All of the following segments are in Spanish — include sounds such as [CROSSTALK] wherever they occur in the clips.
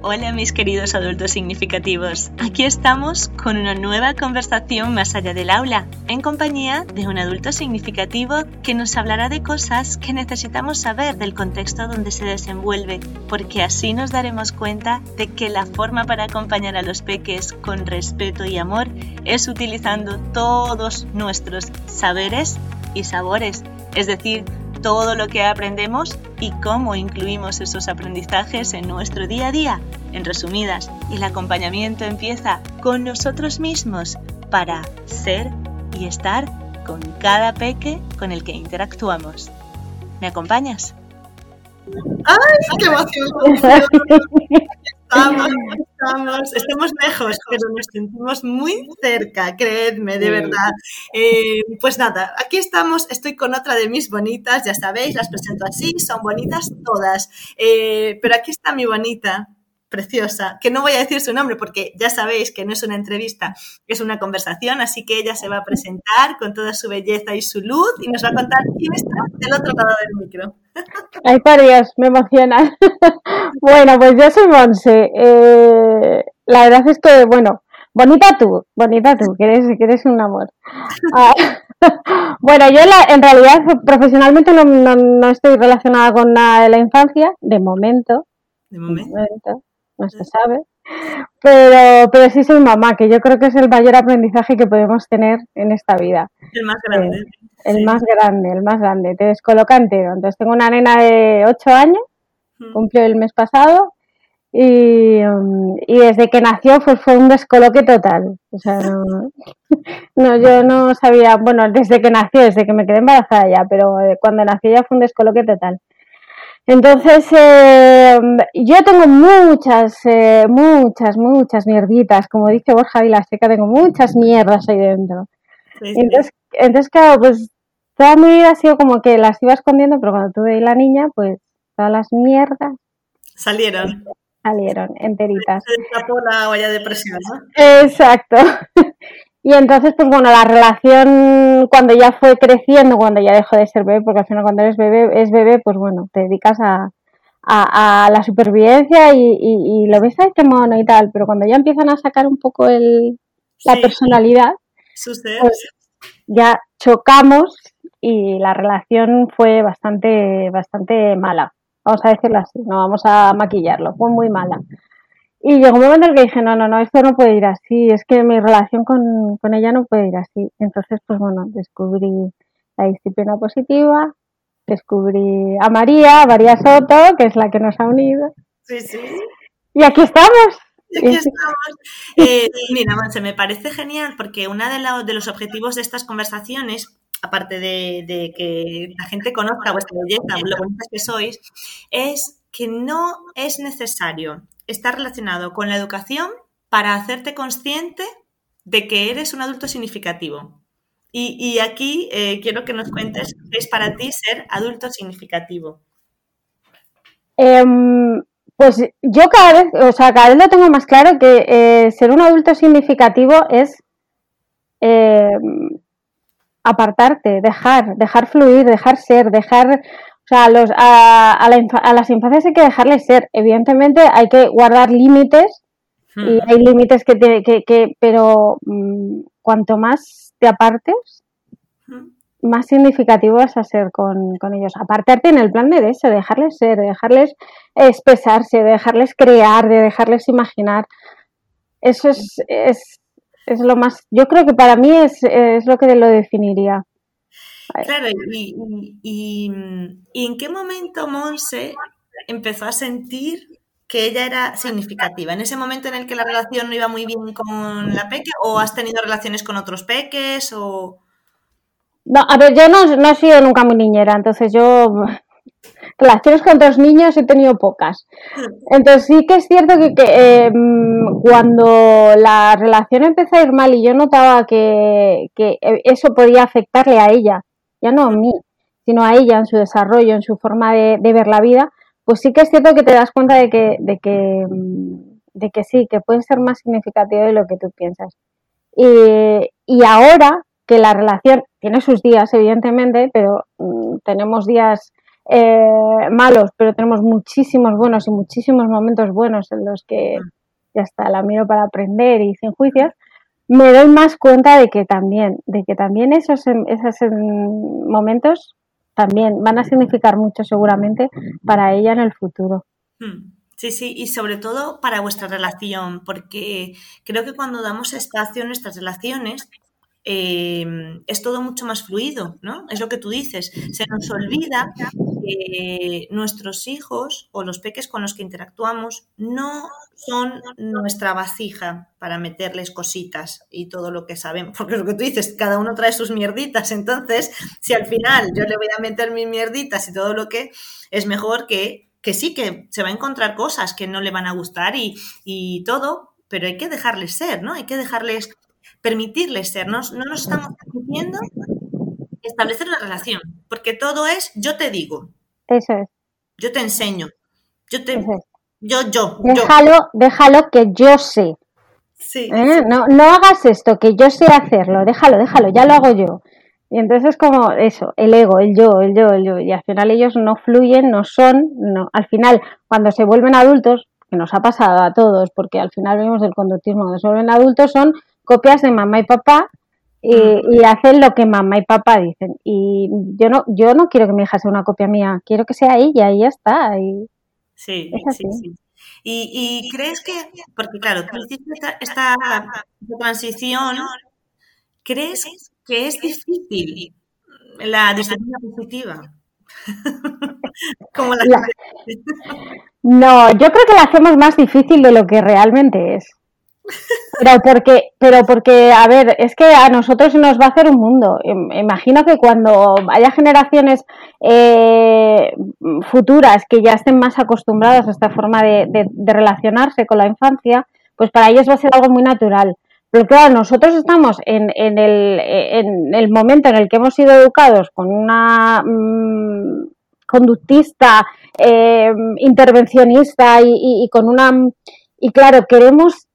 Hola mis queridos adultos significativos. Aquí estamos con una nueva conversación más allá del aula, en compañía de un adulto significativo que nos hablará de cosas que necesitamos saber del contexto donde se desenvuelve, porque así nos daremos cuenta de que la forma para acompañar a los peques con respeto y amor es utilizando todos nuestros saberes y sabores, es decir, todo lo que aprendemos y cómo incluimos esos aprendizajes en nuestro día a día. En resumidas, el acompañamiento empieza con nosotros mismos para ser y estar con cada peque con el que interactuamos. ¿Me acompañas? ¡Ay, qué emoción! Estamos, [LAUGHS] estamos, estamos lejos, pero nos sentimos muy cerca, creedme, de verdad. Eh, pues nada, aquí estamos, estoy con otra de mis bonitas, ya sabéis, las presento así, son bonitas todas. Eh, pero aquí está mi bonita, preciosa, que no voy a decir su nombre porque ya sabéis que no es una entrevista, es una conversación, así que ella se va a presentar con toda su belleza y su luz y nos va a contar quién está del otro lado del micro. Ay, por Dios, me emociona. [LAUGHS] bueno, pues yo soy Monse. Eh, la verdad es que, bueno, bonita tú, bonita tú, que eres, un amor. Ah, [LAUGHS] bueno, yo en realidad profesionalmente no, no, estoy relacionada con nada de la infancia, de momento. De momento no se sabe. Pero, pero sí soy mamá, que yo creo que es el mayor aprendizaje que podemos tener en esta vida. El más grande. Eh, el más grande, el más grande. Te descoloca entero. Entonces tengo una nena de 8 años, cumplió el mes pasado, y, um, y, desde que nació pues fue un descoloque total. O sea, no, [LAUGHS] no, yo no sabía, bueno, desde que nació, desde que me quedé embarazada ya, pero eh, cuando nació ya fue un descoloque total. Entonces, eh, yo tengo muchas, eh, muchas, muchas mierditas, como dice Borja Vilaseca, tengo muchas mierdas ahí dentro. Entonces, entonces, claro, pues toda mi vida ha sido como que las iba escondiendo, pero cuando tuve la niña, pues todas las mierdas salieron. Salieron enteritas. Se la olla de presión, ¿no? Exacto. [LAUGHS] Y entonces, pues bueno, la relación cuando ya fue creciendo, cuando ya dejó de ser bebé, porque al final cuando eres bebé, es bebé, pues bueno, te dedicas a, a, la supervivencia y, y, lo ves, ay, qué mono y tal, pero cuando ya empiezan a sacar un poco el, la personalidad, pues ya chocamos y la relación fue bastante, bastante mala. Vamos a decirlo así, no vamos a maquillarlo, fue muy mala. Y llegó un momento en el que dije, no, no, no, esto no puede ir así, es que mi relación con, con ella no puede ir así. Entonces, pues bueno, descubrí la disciplina positiva, descubrí a María, María Soto, que es la que nos ha unido. Sí, sí. Y aquí estamos. Aquí estamos. Eh, mira, Manse, me parece genial porque uno de, de los objetivos de estas conversaciones aparte de, de, que la gente conozca vuestra belleza, lo bonitas que sois, es que no es necesario está relacionado con la educación para hacerte consciente de que eres un adulto significativo. Y, aquí eh, quiero que nos cuentes qué es para ti ser adulto significativo. Em, pues yo cada vez, o sea, cada vez lo tengo más claro que eh, ser un adulto significativo es em, apartarte, dejar, dejar fluir, dejar ser, dejar o sea, a, los, a, a, las infancias hay que dejarles ser. Evidentemente hay que guardar límites y hmm. hay límites que, tiene, que, que, pero mm, cuanto más te apartes, hmm. más significativo vas a ser con, con, ellos. Apartarte en el plan de eso, dejarles ser, de dejarles expresarse, de dejarles crear, de dejarles imaginar. Eso es, es, es lo más, yo creo que para mí es, es lo que lo definiría. Claro, y, y, en qué momento Monse empezó a sentir que ella era significativa? ¿En ese momento en el que la relación no iba muy bien con la peque o has tenido relaciones con otros peques o...? No, a ver, yo no, no he sido nunca muy niñera, entonces yo [LAUGHS] relaciones con otros niños he tenido pocas. Entonces sí que es cierto que, em, cuando la relación empezó a ir mal y yo notaba que, que, eso podía afectarle a ella ya no a mí, sino a ella en su desarrollo, en su forma de, ver la vida, pues sí que es cierto que te das cuenta de que, de que, mm, de que sí, que puede ser más significativo de lo que tú piensas. Y, ahora que la relación tiene sus días, evidentemente, pero mm, tenemos días eh, malos, pero tenemos muchísimos buenos y muchísimos momentos buenos en los que ya está, la miro para aprender y sin juicios, me doy más cuenta de que también, de que también esos, esos momentos también van a significar mucho seguramente para ella en el futuro. Hmm. Sí, sí, y sobre todo para vuestra relación, porque creo que cuando damos espacio en nuestras relaciones, Em, es todo mucho más fluido, ¿no? Es lo que tú dices. Se nos olvida nuestros hijos o los peques con los que interactuamos no son nuestra vasija para meterles cositas y todo lo que sabemos. Porque lo que tú dices, cada uno trae sus mierditas. Entonces, si al final yo le voy a meter mis mierditas y todo lo que es mejor que, que sí, que se va a encontrar cosas que no le van a gustar y, y todo, pero hay que dejarles ser, ¿no? Hay que dejarles permitirles ser. No, no nos estamos permitiendo establecer la relación, porque todo es yo te digo. Eso es. Yo te enseño. Yo te. Yo, yo. Déjalo, déjalo que yo sé. Sí, ¿Eh? No, no hagas esto, que yo sé hacerlo. Déjalo, déjalo, ya lo hago yo. Y entonces es como eso, el ego, el yo, el yo, el yo. Y al final ellos no fluyen, no son, no. Al final, cuando se vuelven adultos, que nos ha pasado a todos, porque al final vemos el conductismo, cuando se vuelven adultos son copias de mamá y papá y, hacen lo que mamá y papá dicen. Y yo no, yo no quiero que mi hija sea una copia mía, quiero que sea ella y ya está. Y sí, sí, sí. Y, crees que, porque claro, tú hiciste esta, transición, ¿crees que es difícil la disciplina positiva? [LAUGHS] Como la... No, yo creo que la hacemos más difícil de lo que realmente es. Pero porque, pero porque, a ver, es que a nosotros nos va a hacer un mundo. Imagino que cuando haya generaciones eh, futuras que ya estén más acostumbradas a esta forma de, relacionarse con la infancia, pues para ellos va a ser algo muy natural. Pero claro, nosotros estamos en, el, en el momento en el que hemos sido educados con una mm, conductista, eh, intervencionista y, con una... Y claro, queremos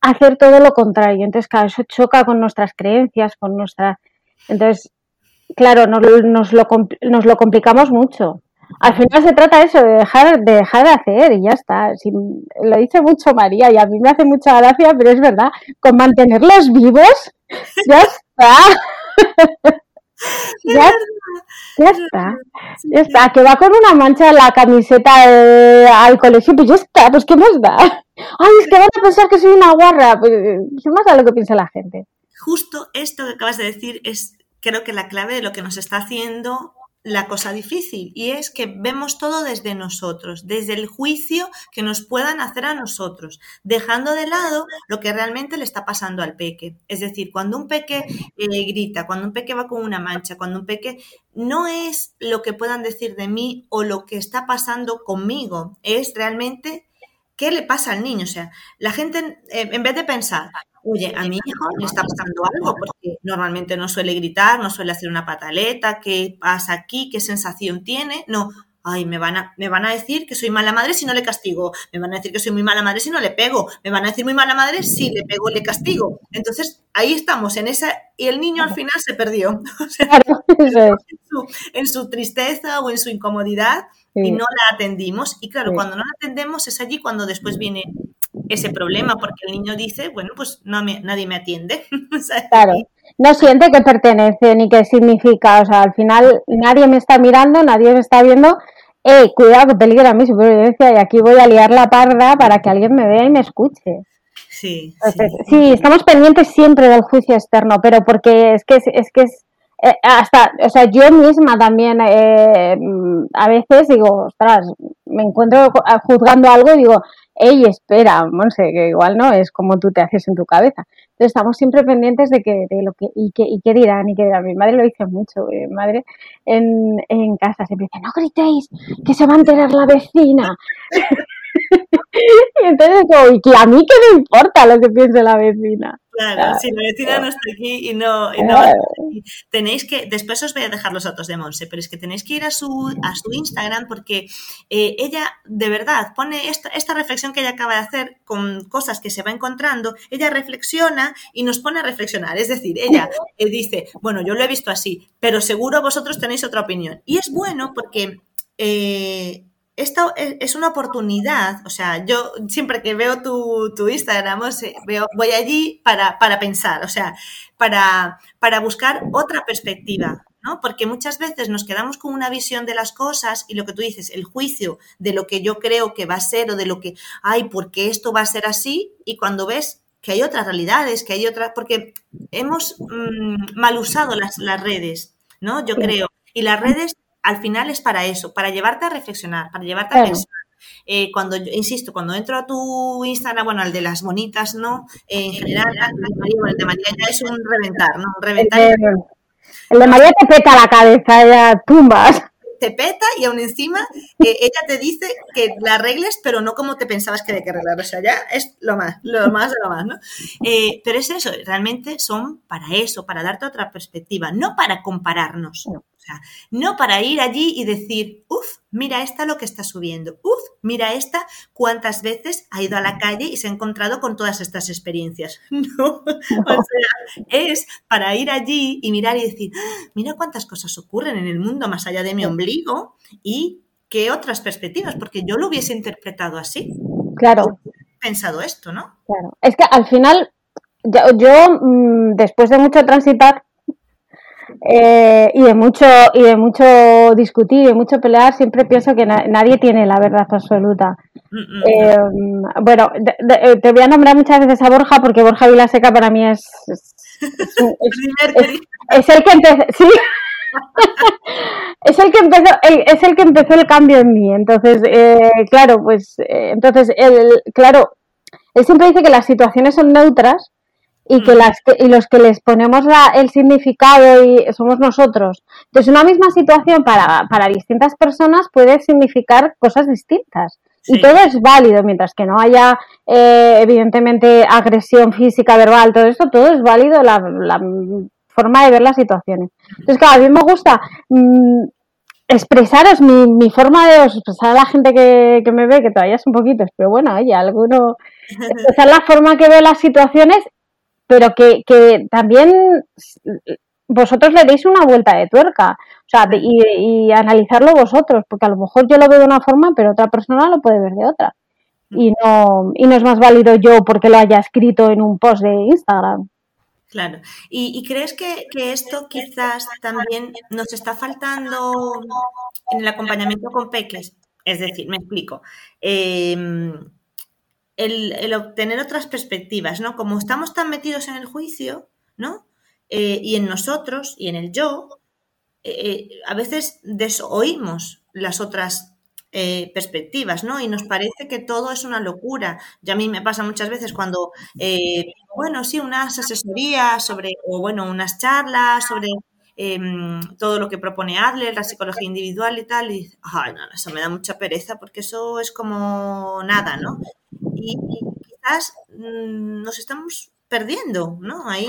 hacer todo lo contrario. Entonces, claro, eso choca con nuestras creencias, con nuestra... Entonces, claro, nos, nos, lo, nos lo complicamos mucho. Al final se trata eso, de dejar, de dejar de hacer y ya está. lo dice mucho María y a mí me hace mucha gracia, pero es verdad, con mantenerlos vivos, ya está. [LAUGHS] ya, ya, está, ya está. Que va con una mancha en la camiseta eh, al colegio, pues ya está, pues ¿qué más da? ay, es que van a pensar que soy una guarra. Pues, más a lo que piensa la gente. Justo esto que acabas de decir es, creo que la clave de lo que nos está haciendo la cosa difícil y es que vemos todo desde nosotros, desde el juicio que nos puedan hacer a nosotros, dejando de lado lo que realmente le está pasando al peque. Es decir, cuando un peque eh, grita, cuando un peque va con una mancha, cuando un peque no es lo que puedan decir de mí o lo que está pasando conmigo, es realmente ¿qué le pasa al niño? O sea, la gente, eh, en vez de pensar, oye, a mi hijo le está pasando algo, porque normalmente no suele gritar, no suele hacer una pataleta, ¿qué pasa aquí? ¿Qué sensación tiene? No, ay, me van, a, me van a decir que soy mala madre si no le castigo, me van a decir que soy muy mala madre si no le pego, me van a decir muy mala madre si le pego le castigo. Entonces, ahí estamos, en esa, y el niño al final se perdió. [LAUGHS] O sea, en, su, tristeza o en su incomodidad, y no la atendimos. Y claro, cuando no la atendemos es allí cuando después viene ese problema, porque el niño dice, bueno, pues no nadie me atiende. [LAUGHS] claro, no siente que pertenece ni que significa, o sea, al final nadie me está mirando, nadie me está viendo. Eh, cuidado que peligra mi supervivencia y aquí voy a liar la parda para que alguien me vea y me escuche. Sí, sí. estamos pendientes siempre del juicio externo, pero porque es que es que es eh, hasta, o sea, yo misma también eh, a veces digo, ostras, me encuentro juzgando algo y digo, hey, espera, Monse, que igual no es como tú te haces en tu cabeza. Entonces estamos siempre pendientes de que, de lo que, y qué, y qué dirán, y qué dirán. Mi madre lo dice mucho, mi madre en, en casa siempre dice, no gritéis, que se va a enterar la vecina. [LAUGHS] y entonces y que a mí qué me importa lo que piense la vecina. Claro, si la vecina no está aquí y no, tenéis que, después os voy a dejar los datos de Monse, pero es que tenéis que ir a su, a su Instagram porque eh, ella de verdad pone esta, esta reflexión que ella acaba de hacer con cosas que se va encontrando, ella reflexiona y nos pone a reflexionar, es decir, ella dice, bueno, yo lo he visto así, pero seguro vosotros tenéis otra opinión. Y es bueno porque eh, esto es una oportunidad, o sea, yo siempre que veo tu, tu Instagram, veo, voy allí para, para, pensar, o sea, para, para buscar otra perspectiva, ¿no? Porque muchas veces nos quedamos con una visión de las cosas y lo que tú dices, el juicio de lo que yo creo que va a ser o de lo que, ay, porque esto va a ser así? Y cuando ves que hay otras realidades, que hay otras, porque hemos mm, mal usado las, las redes, ¿no? Yo creo. Y las redes al final es para eso, para llevarte a reflexionar, para llevarte a pensar. Eh, cuando yo, insisto, cuando entro a tu Instagram, bueno, al de las bonitas, ¿no? en general, el de María ya es un reventar, ¿no? Un reventar. El de, María te peta la cabeza, ya tumbas te peta y aún encima eh, ella te dice que la arregles, pero no como te pensabas que de que arreglar. O sea, ya es lo más, lo más de lo más, ¿no? Eh, pero es eso, realmente son para eso, para darte otra perspectiva, no para compararnos. No. O sea, no para ir allí y decir, uff, mira esta lo que está subiendo, uff, mira esta cuántas veces ha ido a la calle y se ha encontrado con todas estas experiencias. [LAUGHS] No, o sea, es para ir allí y mirar y decir, ah, mira cuántas cosas ocurren en el mundo más allá de mi ombligo y qué otras perspectivas, porque yo lo hubiese interpretado así. Claro. Pensado esto, ¿no? Claro. Es que al final, yo, yo mm, después de mucho transitar, eh, y de mucho y de mucho discutir y de mucho pelear siempre pienso que nadie tiene la verdad absoluta. Eh, bueno eh, te voy a nombrar muchas veces a Borja porque Borja Vilaseca para mí es es, el que empezó sí. [LAUGHS] Es el que empezó el, es el que empezó el cambio en mí. Entonces claro pues entonces el, claro él siempre dice que las situaciones son neutras y que las y los que les ponemos el significado y somos nosotros. Entonces, una misma situación para, para distintas personas puede significar cosas distintas. Y todo es válido, mientras que no haya, eh, evidentemente, agresión física, verbal, todo esto, todo es válido, la, la forma de ver las situaciones. Entonces, claro, a mí me gusta mm, expresaros mi, mi, forma de expresar a la gente que, que, me ve, que todavía es un poquito, pero bueno, oye, alguno, [LAUGHS] expresar la forma que veo las situaciones pero que, que también vosotros le deis una vuelta de tuerca, o sea, y, analizarlo vosotros, porque a lo mejor yo lo veo de una forma, pero otra persona lo puede ver de otra. Y no, y no es más válido yo porque lo haya escrito en un post de Instagram. Claro. ¿Y, crees que, esto quizás también nos está faltando en el acompañamiento con peques? Es decir, me explico. Eh, el, obtener otras perspectivas, ¿no? Como estamos tan metidos en el juicio, ¿no? Eh, y en nosotros y en el yo, eh, eh, a veces desoímos las otras perspectivas, ¿no? Y nos parece que todo es una locura. Y a mí me pasa muchas veces cuando, bueno, sí, unas asesorías sobre, o bueno, unas charlas sobre em, todo lo que propone Adler, la psicología individual y tal, y ay, no, eso me da mucha pereza porque eso es como nada, ¿no? Y, quizás mm, nos estamos perdiendo, ¿no? Ahí.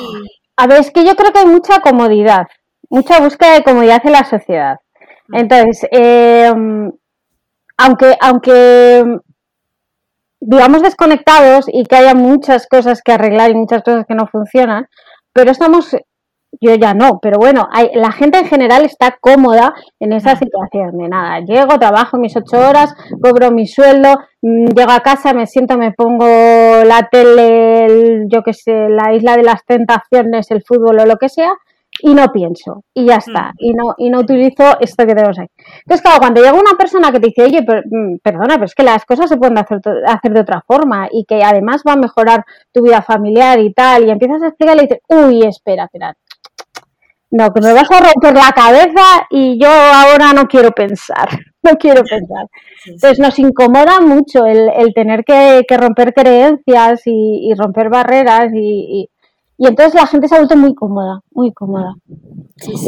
A ver, es que yo creo que hay mucha comodidad, mucha búsqueda de comodidad en la sociedad. Mm. Entonces, eh, aunque, aunque digamos desconectados y que haya muchas cosas que arreglar y muchas cosas que no funcionan, pero estamos yo ya no, pero bueno, hay, la gente en general está cómoda en esa situación de nada, llego, trabajo mis ocho horas, cobro mi sueldo, mm, llego a casa, me siento, me pongo la tele, yo qué sé, la isla de las tentaciones, el fútbol o lo que sea, y no pienso, y ya está, y no, y no utilizo esto que tenemos ahí. Entonces, claro, cuando llega una persona que te dice, oye, mm, perdona, pero es que las cosas se pueden hacer, hacer de otra forma y que además va a mejorar tu vida familiar y tal, y empiezas a explicarle y dices, uy, espera, espera, no, que me vas a romper la cabeza y yo ahora no quiero pensar, [LAUGHS] no quiero pensar. Entonces nos incomoda mucho el, el tener que, que, romper creencias y, y romper barreras y, y, y, entonces la gente se ha vuelto muy cómoda, muy cómoda. Les,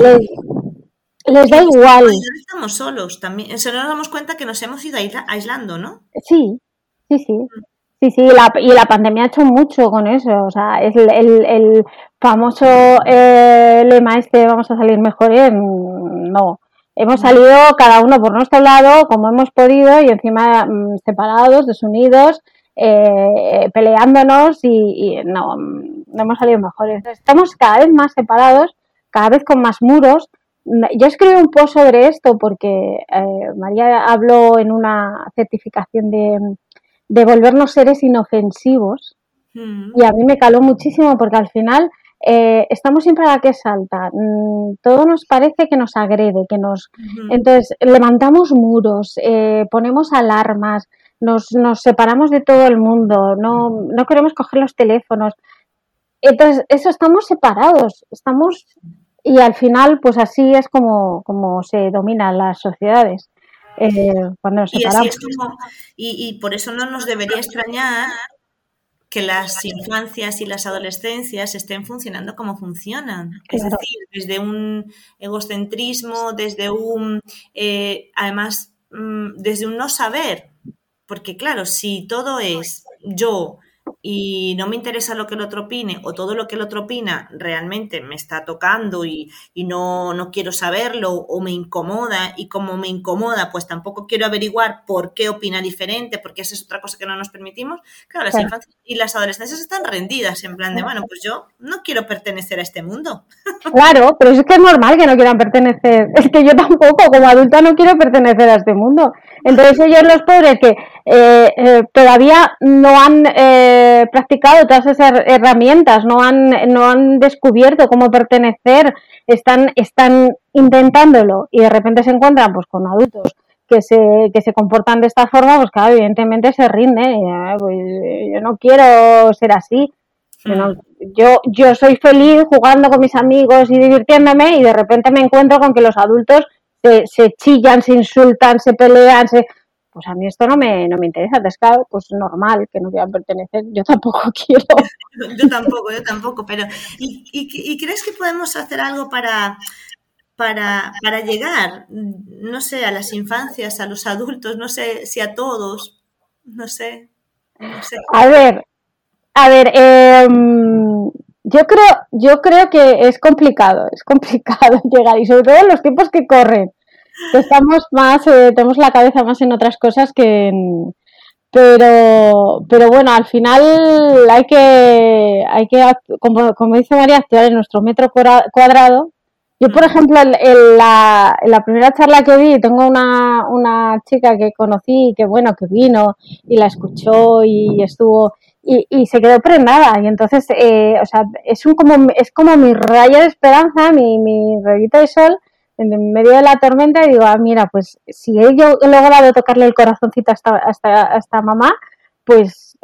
les, da igual. Estamos solos también, se nos damos cuenta que nos hemos ido aislando, ¿no? Sí, sí, sí. Sí, sí, la, y la pandemia ha hecho mucho con eso. O sea, es el, famoso eh, lema este, vamos a salir mejores, no. Hemos salido cada uno por nuestro lado, como hemos podido, y encima mm, separados, desunidos, eh, peleándonos y, y, no, no hemos salido mejores. Estamos cada vez más separados, cada vez con más muros, yo escribí un post sobre esto porque eh, María habló en una certificación de, de volvernos seres inofensivos mm. y a mí me caló muchísimo porque al final eh, estamos siempre a la que salta. Mm, todo nos parece que nos agrede, que nos... Entonces, levantamos muros, eh, ponemos alarmas, nos, nos, separamos de todo el mundo, no, no queremos coger los teléfonos. Entonces, eso estamos separados, estamos... Y al final, pues así es como, como se dominan las sociedades. Eh, cuando nos separamos. Y, y por eso no nos debería extrañar que las infancias y las adolescencias estén funcionando como funcionan. Es decir, desde un egocentrismo, desde un, eh, además, mm, desde un no saber. Porque claro, si todo es yo, y no me interesa lo que el otro opine o todo lo que el otro opina realmente me está tocando y, no, no, quiero saberlo o me incomoda y como me incomoda pues tampoco quiero averiguar por qué opina diferente porque esa es otra cosa que no nos permitimos, claro, las infancias y las adolescencias están rendidas en plan de, bueno, pues yo no quiero pertenecer a este mundo. [LAUGHS] Claro, pero es que es normal que no quieran pertenecer, es que yo tampoco como adulta no quiero pertenecer a este mundo. Entonces ellos los pobres que eh, eh, todavía no han eh, practicado todas esas herramientas, no han, no han descubierto cómo pertenecer, están, están intentándolo y de repente se encuentran pues con adultos que se, que se comportan de esta forma, pues claro, evidentemente se rinden. Pues, yo no quiero ser así. Yo, yo soy feliz jugando con mis amigos y divirtiéndome y de repente me encuentro con que los adultos se, se chillan, se insultan, se pelean, se pues a mí esto no me, no me interesa, entonces claro, pues normal que no quieran pertenecer, yo tampoco [LAUGHS] quiero. [LAUGHS] yo tampoco, yo tampoco, pero ¿y, y, crees que podemos hacer algo para, para, para, llegar, no sé, a las infancias, a los adultos, no sé si a todos, no sé. A ver, a ver, em, yo creo, yo creo que es complicado, es complicado [LAUGHS] llegar y sobre todo en los tiempos que corren estamos más, eh, tenemos la cabeza más en otras cosas que en, pero, pero bueno, al final hay que, hay que como, como dice María, actuar en nuestro metro cuadrado. Yo, por ejemplo, en, la, en la primera charla que vi, tengo una, una chica que conocí, que bueno, que vino y la escuchó y estuvo y, y se quedó prendada. Y entonces, eh, o sea, es, un, como, es como mi raya de esperanza, mi, mi rayito de sol, en medio de la tormenta y digo, ah, mira, pues si he, logrado tocarle el corazoncito a esta, mamá, pues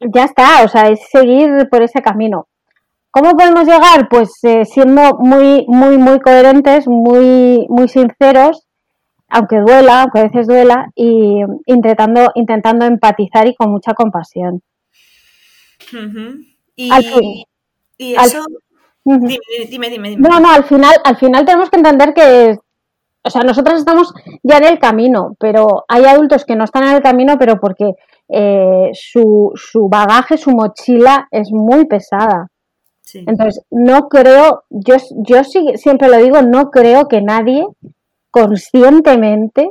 ya está, o sea, es seguir por ese camino. ¿Cómo podemos llegar? Pues eh, siendo muy, muy, muy coherentes, muy, muy sinceros, aunque duela, aunque a veces duela, y intentando, intentando empatizar y con mucha compasión. Y, y eso, Dime, dime, dime, No, no, al final, al final tenemos que entender que, o sea, nosotros estamos ya en el camino, pero hay adultos que no están en el camino, pero porque eh, su, su bagaje, su mochila es muy pesada. Entonces, no creo, yo, yo siempre lo digo, no creo que nadie conscientemente,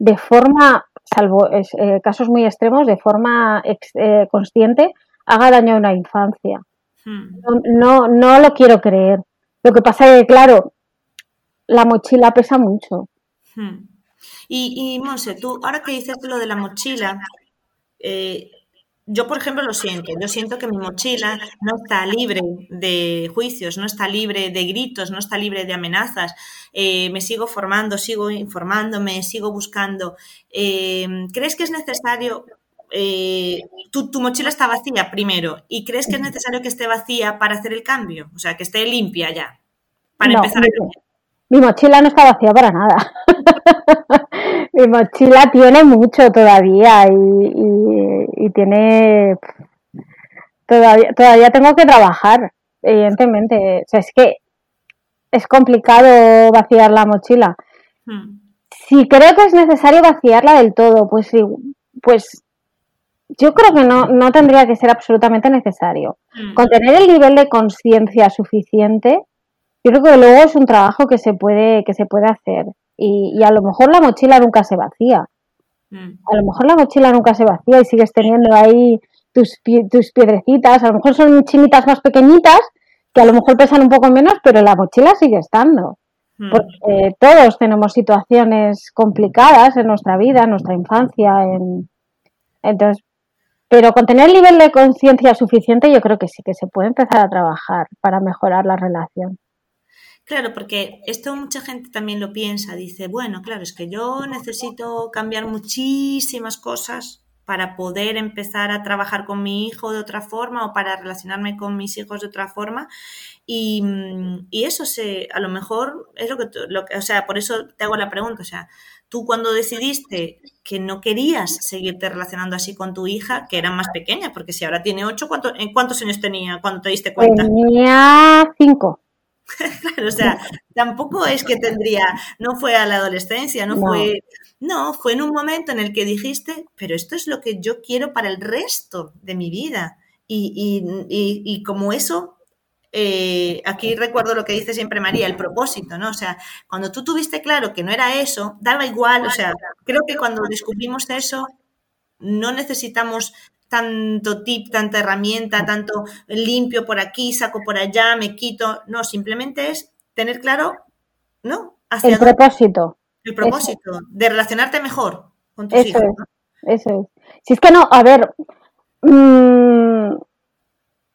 de forma, salvo eh, casos muy extremos, de forma eh, consciente, haga daño a una infancia. Hmm. No, no, lo quiero creer. Lo que pasa es que, claro, la mochila pesa mucho. Hmm. Y, y Monse, tú, ahora que dices lo de la mochila, eh, yo, por ejemplo, lo siento. Yo siento que mi mochila no está libre de juicios, no está libre de gritos, no está libre de amenazas. Eh, me sigo formando, sigo informándome, sigo buscando. Eh, ¿Crees que es necesario eh, tu, mochila está vacía primero y crees que es necesario que esté vacía para hacer el cambio, o sea, que esté limpia ya, para empezar a Mi mochila no está vacía para nada. [LAUGHS] mi mochila tiene mucho todavía y, tiene... Todavía, todavía tengo que trabajar, evidentemente. O sea, es que es complicado vaciar la mochila. Hmm. Si creo que es necesario vaciarla del todo, pues, pues yo creo que no, no tendría que ser absolutamente necesario. Mm. Con tener el nivel de conciencia suficiente, yo creo que luego es un trabajo que se puede, que se puede hacer. Y, a lo mejor la mochila nunca se vacía. Mm. A lo mejor la mochila nunca se vacía y sigues teniendo ahí tus, tus piedrecitas. A lo mejor son chinitas más pequeñitas que a lo mejor pesan un poco menos, pero la mochila sigue estando. Hmm. Porque todos tenemos situaciones complicadas en nuestra vida, en nuestra infancia, en... entonces, pero con tener el nivel de conciencia suficiente yo creo que sí que se puede empezar a trabajar para mejorar la relación. Claro, porque esto mucha gente también lo piensa, dice, bueno, claro, es que yo necesito cambiar muchísimas cosas para poder empezar a trabajar con mi hijo de otra forma o para relacionarme con mis hijos de otra forma. Y, eso se, a lo mejor es lo que, lo o sea, por eso te hago la pregunta, o sea, tú cuando decidiste que no querías seguirte relacionando así con tu hija, que era más pequeña, porque si ahora tiene ocho, ¿en ¿cuántos años tenía cuando te diste cuenta? Tenía cinco. [LAUGHS] claro, o sea, tampoco es que tendría, no fue a la adolescencia, no, fue no, fue en un momento en el que dijiste, pero esto es lo que yo quiero para el resto de mi vida. Y, como eso, eh, aquí recuerdo lo que dice siempre María, el propósito, ¿no? O sea, cuando tú tuviste claro que no era eso, daba igual, o sea, creo que cuando descubrimos eso, no necesitamos tanto tip, tanta herramienta, tanto limpio por aquí, saco por allá, me quito, no, simplemente es tener claro, ¿no? Hacia el propósito el propósito de relacionarte mejor con tus eso Es, eso es. Si es que no, a ver, mm,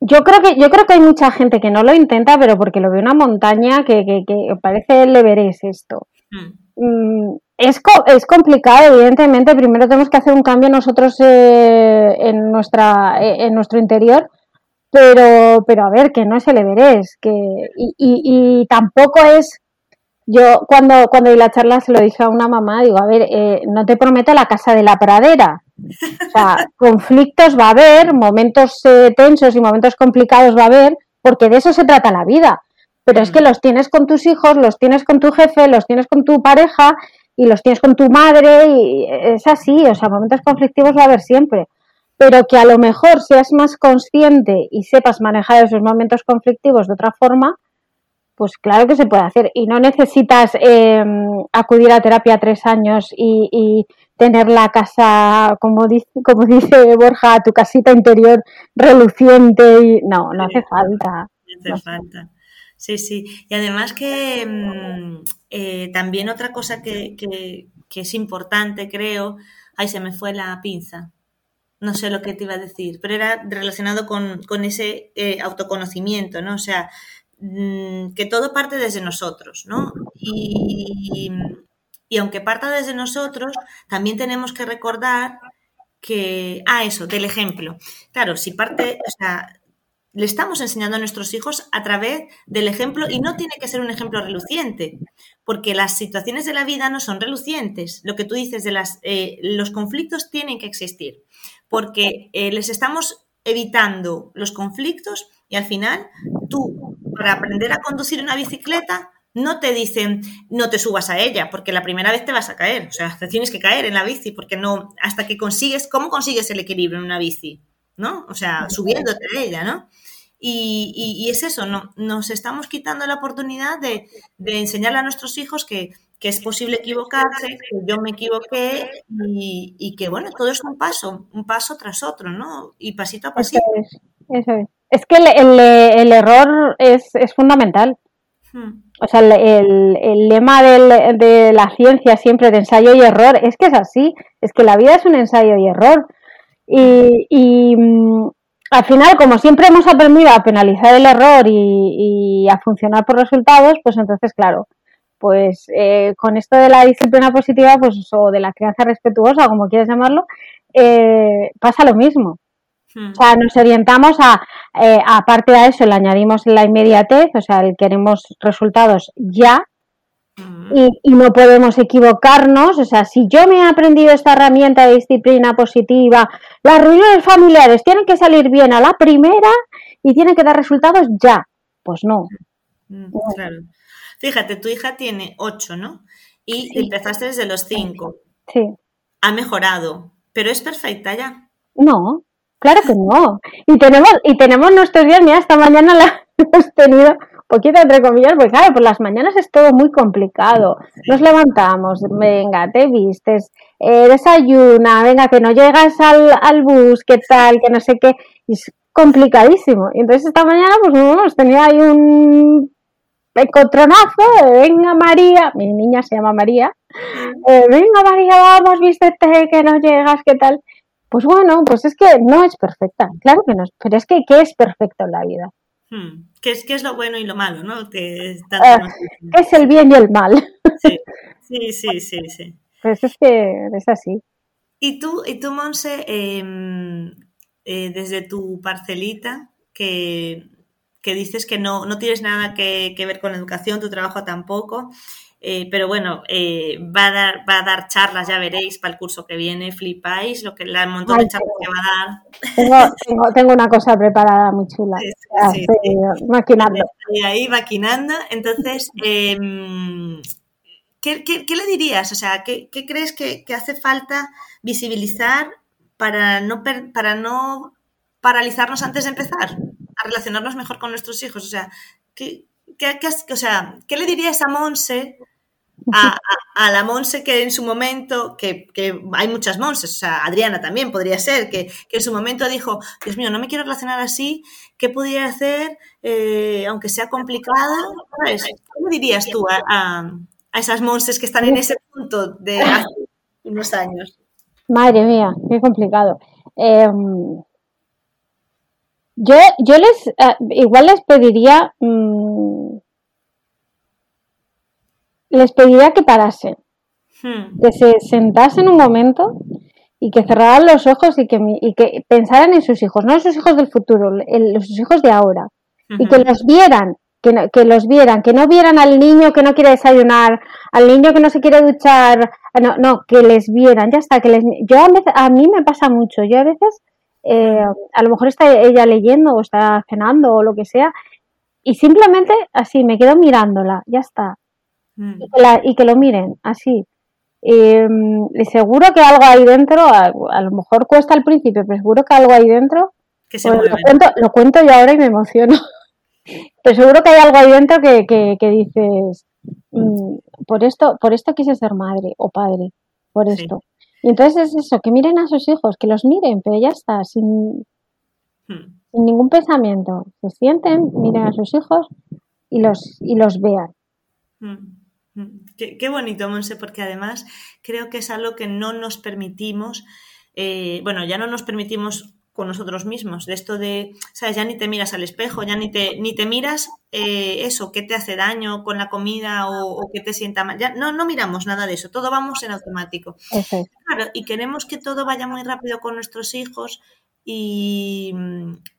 yo creo que yo creo que hay mucha gente que no lo intenta, pero porque lo ve una montaña que, que, que parece el Everest esto. Mm. Mm, es, es, complicado, evidentemente. Primero tenemos que hacer un cambio nosotros eh, en, nuestra, eh, en nuestro interior, pero, pero a ver, que no es el Everest. Que, y, y tampoco es yo cuando, cuando di la charla se lo dije a una mamá, digo, a ver, eh, no te prometo la casa de la pradera. O sea, conflictos va a haber, momentos eh, tensos y momentos complicados va a haber, porque de eso se trata la vida. Pero es que mm. los tienes con tus hijos, los tienes con tu jefe, los tienes con tu pareja y los tienes con tu madre y es así, o sea, momentos conflictivos va a haber siempre. Pero que a lo mejor seas más consciente y sepas manejar esos momentos conflictivos de otra forma, pues claro que se puede hacer y no necesitas em, acudir a terapia tres años y, tener la casa, como dice, como [LAUGHS] dice Borja, tu casita interior reluciente y no, no hace falta. No hace falta. Sí, sí. Y además que em, eh, también otra cosa que, es importante, creo, ahí se me fue la pinza. No sé lo que te iba a decir, pero era relacionado con, ese eh, autoconocimiento, ¿no? O sea, Mm, que todo parte desde nosotros, ¿no? Y, aunque parta desde nosotros, también tenemos que recordar que, ah, eso, del ejemplo. Claro, si parte, o sea, le estamos enseñando a nuestros hijos a través del ejemplo y no tiene que ser un ejemplo reluciente, porque las situaciones de la vida no son relucientes. Lo que tú dices de las, eh, los conflictos tienen que existir, porque eh, les estamos evitando los conflictos y al final tú para aprender a conducir una bicicleta no te dicen no te subas a ella, porque la primera vez te vas a caer, o sea, te tienes que caer en la bici, porque no, hasta que consigues, ¿cómo consigues el equilibrio en una bici? ¿No? O sea, subiéndote a ella, ¿no? Y, es eso, no, nos estamos quitando la oportunidad de, de enseñarle a nuestros hijos que, es posible equivocarse, que yo me equivoqué y, que, bueno, todo es un paso, un paso tras otro, ¿no? Y pasito a pasito. eso es. Es que el, error es, fundamental. O sea, el, lema de la ciencia siempre de ensayo y error es que es así. Es que la vida es un ensayo y error. Y, mm, al final, como siempre hemos aprendido a penalizar el error y, a funcionar por resultados, pues entonces, claro, pues eh, con esto de la disciplina positiva, pues o de la crianza respetuosa, como quieras llamarlo, eh, pasa lo mismo. Hmm. O sea, nos orientamos a, eh, aparte de eso, le añadimos la inmediatez, o sea, queremos resultados ya hmm. y, no podemos equivocarnos. O sea, si yo me he aprendido esta herramienta de disciplina positiva, las reuniones familiares tienen que salir bien a la primera y tienen que dar resultados ya. Pues no. Hmm, claro. Fíjate, tu hija tiene ocho, ¿no? Y empezaste desde los cinco. Sí. Ha mejorado, pero es perfecta ya. No, Claro que no. Y tenemos, y tenemos nuestros días, mira, esta mañana la [LAUGHS] hemos tenido poquito entre comillas, porque claro, por las mañanas es todo muy complicado. Nos levantamos, venga, te vistes, eh, desayuna, venga, que no llegas al, al bus, qué tal, que no sé qué. es complicadísimo. Y entonces esta mañana, pues hemos tenido ahí un encontronazo, venga María, mi niña se llama María, eh, venga María, vamos, vístete, que no llegas, ¿qué tal? Pues bueno, pues es que no es perfecta, claro que no, pero es que ¿qué es perfecto en la vida? Hmm. ¿Qué, es, ¿Qué es lo bueno y lo malo, no? Que es, ah, es el bien y el mal. Sí, [LAUGHS] sí, sí, sí. sí. Pues es que es así. Y tú, y tú Monse, em, eh, desde tu parcelita, que, que dices que no, no tienes nada que, que, ver con la educación, tu trabajo tampoco, eh, pero bueno, eh, va, a dar, va a dar charlas, ya veréis, para el curso que viene, flipáis, lo que la montón de charlas que va a dar. Tengo, tengo, una cosa preparada muy chula. Sí, sí, sí, maquinando. Y ahí maquinando. Entonces, eh, ¿qué, qué, qué, le dirías? O sea, ¿qué, qué crees que, que, hace falta visibilizar para no, para no paralizarnos antes de empezar? A relacionarnos mejor con nuestros hijos. O sea, ¿qué, ¿Qué, qué, o sea, ¿qué le dirías a Monse a, a, la Monse que en su momento, que, que, hay muchas Monses, o sea, Adriana también podría ser, que, que, en su momento dijo, Dios mío, no me quiero relacionar así, ¿qué podría hacer, eh, aunque sea complicada? ¿Sabes? ¿Qué le dirías tú a, a, esas Monses que están en ese punto de hace unos años? Madre mía, qué complicado. Eh, yo, yo les, uh, igual les pediría, mmm, les pediría que parasen, hmm. que se sentasen un momento y que cerraran los ojos y que, y que pensaran en sus hijos, no en sus hijos del futuro, en sus hijos de ahora, uh -huh. y que los vieran, que, no, que, los vieran, que no vieran al niño que no quiere desayunar, al niño que no se quiere duchar, no, no, que les vieran, ya está, que les, yo a, veces, a mí me pasa mucho, yo a veces eh, a lo mejor está ella leyendo o está cenando o lo que sea, y simplemente así me quedo mirándola, ya está. Mm. Y, que la, y, que lo miren, así. Eh, y seguro que algo ahí dentro, a, a, lo mejor cuesta al principio, pero seguro que algo ahí dentro. Que se pues, lo, cuento, lo cuento yo ahora y me emociono. [LAUGHS] pero seguro que hay algo ahí dentro que, que, que dices, mmm, por esto, por esto quise ser madre o padre, por esto. Sí. Y entonces es eso, que miren a sus hijos, que los miren, pero ya está, sin, hmm. sin ningún pensamiento. Se sienten, miren a sus hijos y los, y los vean. Hmm. Qué, qué, bonito, Monse, porque además creo que es algo que no nos permitimos, eh, bueno, ya no nos permitimos con nosotros mismos, de esto de, ¿sabes? Ya ni te miras al espejo, ya ni te, ni te miras eh, eso, qué te hace daño con la comida o, o qué te sienta mal. Ya, no, no miramos nada de eso, todo vamos en automático. Okay. Claro, y queremos que todo vaya muy rápido con nuestros hijos y,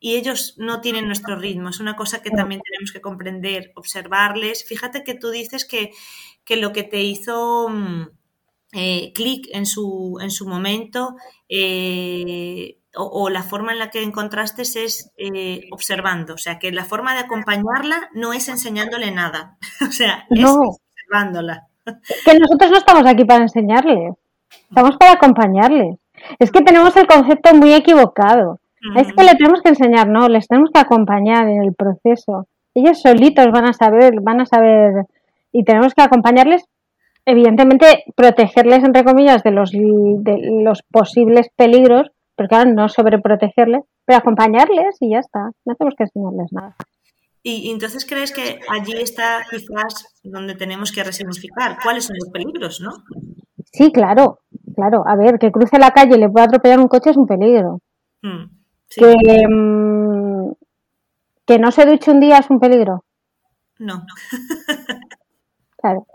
y, ellos no tienen nuestro ritmo. Es una cosa que también tenemos que comprender, observarles. Fíjate que tú dices que, que lo que te hizo eh, clic en su, en su momento eh, o, o, la forma en la que encontraste es eh, observando. O sea, que la forma de acompañarla no es enseñándole nada. [LAUGHS] o sea, es no. observándola. Que nosotros no estamos aquí para enseñarle, estamos para acompañarles. Es que tenemos el concepto muy equivocado. Es que le tenemos que enseñar, no, les tenemos que acompañar en el proceso. Ellos solitos van a saber, van a saber, y tenemos que acompañarles, evidentemente, protegerles, entre comillas, de los, de los posibles peligros, pero claro, no sobreprotegerles, pero acompañarles y ya está. No tenemos que enseñarles nada. Y, y, entonces crees que allí está quizás donde tenemos que resignificar cuáles son los peligros, ¿no? Sí, claro, claro. A ver, que cruce la calle y le pueda atropellar un coche es un peligro. Mm, sí. Que, mmm, que no se duche un día es un peligro. No. [LAUGHS] claro.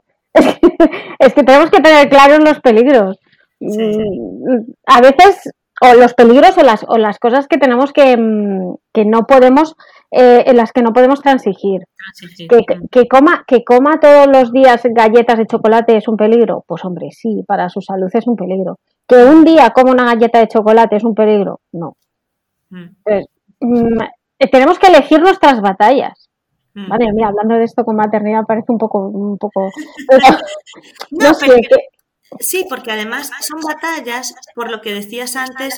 Es que, tenemos que tener claros los peligros. Sí, sí. Mm, a veces o los peligros o las, o las cosas que tenemos que, mm, que no podemos, eh, en las que no podemos transigir. transigir. Que, que, coma, que coma todos los días galletas de chocolate es un peligro. Pues hombre, sí, para su salud es un peligro. Que un día coma una galleta de chocolate es un peligro. No. Mm. Entonces, mm, tenemos que elegir nuestras batallas. Mm. Vale, mira, hablando de esto con maternidad parece un poco, un poco, [LAUGHS] pero, no, [LAUGHS] no sé, que, Sí, porque además son batallas, por lo que decías antes,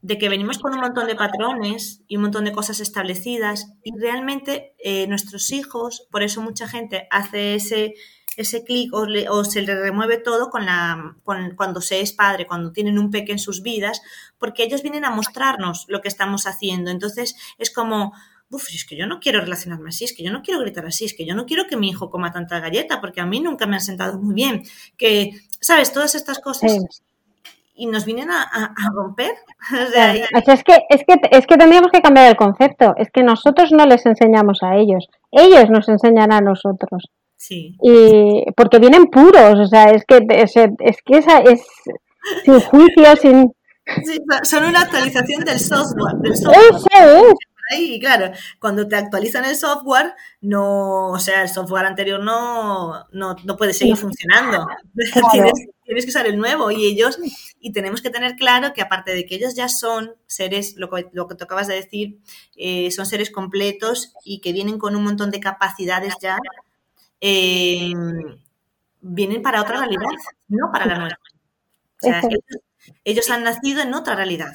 de que venimos con un montón de patrones y un montón de cosas establecidas y realmente eh, nuestros hijos, por eso mucha gente hace ese, ese clic o, o, se le remueve todo con la, con, cuando se es padre, cuando tienen un peque en sus vidas, porque ellos vienen a mostrarnos lo que estamos haciendo. Entonces es como, Uf, es que yo no quiero relacionarme así, es que yo no quiero gritar así, es que yo no quiero que mi hijo coma tanta galleta, porque a mí nunca me han sentado muy bien. Que, ¿sabes? Todas estas cosas. Y nos vienen a, romper. [LAUGHS] es, que, es, que, es que tendríamos que cambiar el concepto. Es que nosotros no les enseñamos a ellos. Ellos nos enseñan a nosotros. Sí. Y porque vienen puros, o sea, es que es, es que esa es sin juicio, sin Sí, son una actualización del software. Del software. Y claro, cuando te actualizan el software, no, o sea, el software anterior no, no, puede seguir funcionando. [LAUGHS] Tienes, que usar el nuevo y ellos, y tenemos que tener claro que aparte de que ellos ya son seres, lo que, lo que tú acabas de decir, eh, son seres completos y que vienen con un montón de capacidades ya, eh, vienen para otra realidad, no para la nuestra. O sea, ellos han nacido en otra realidad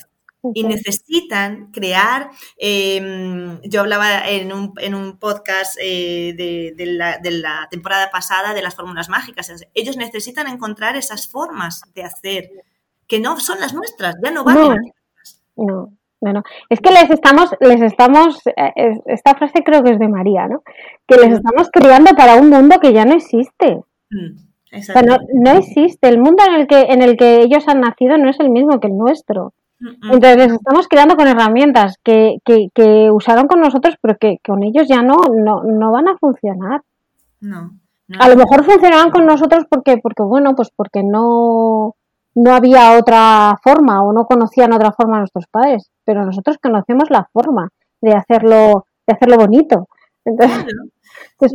y necesitan crear, em, yo hablaba en un, en un podcast eh, de, la, de, la, temporada pasada de las fórmulas mágicas, ellos necesitan encontrar esas formas de hacer que no son las nuestras, ya no van. No, no, no, es que les estamos, les estamos, eh, esta frase creo que es de María, ¿no? Que les estamos criando para un mundo que ya no existe. Mm no, existe. El mundo en el, que, en el que ellos han nacido no es el mismo que el nuestro. Entonces estamos creando con herramientas que, que, usaron con nosotros, pero que con ellos ya no, no, van a funcionar. No, A lo mejor funcionaban con nosotros porque, porque bueno, pues porque no, no había otra forma o no conocían otra forma nuestros padres, pero nosotros conocemos la forma de hacerlo, de hacerlo bonito. Entonces, [LAUGHS] pues,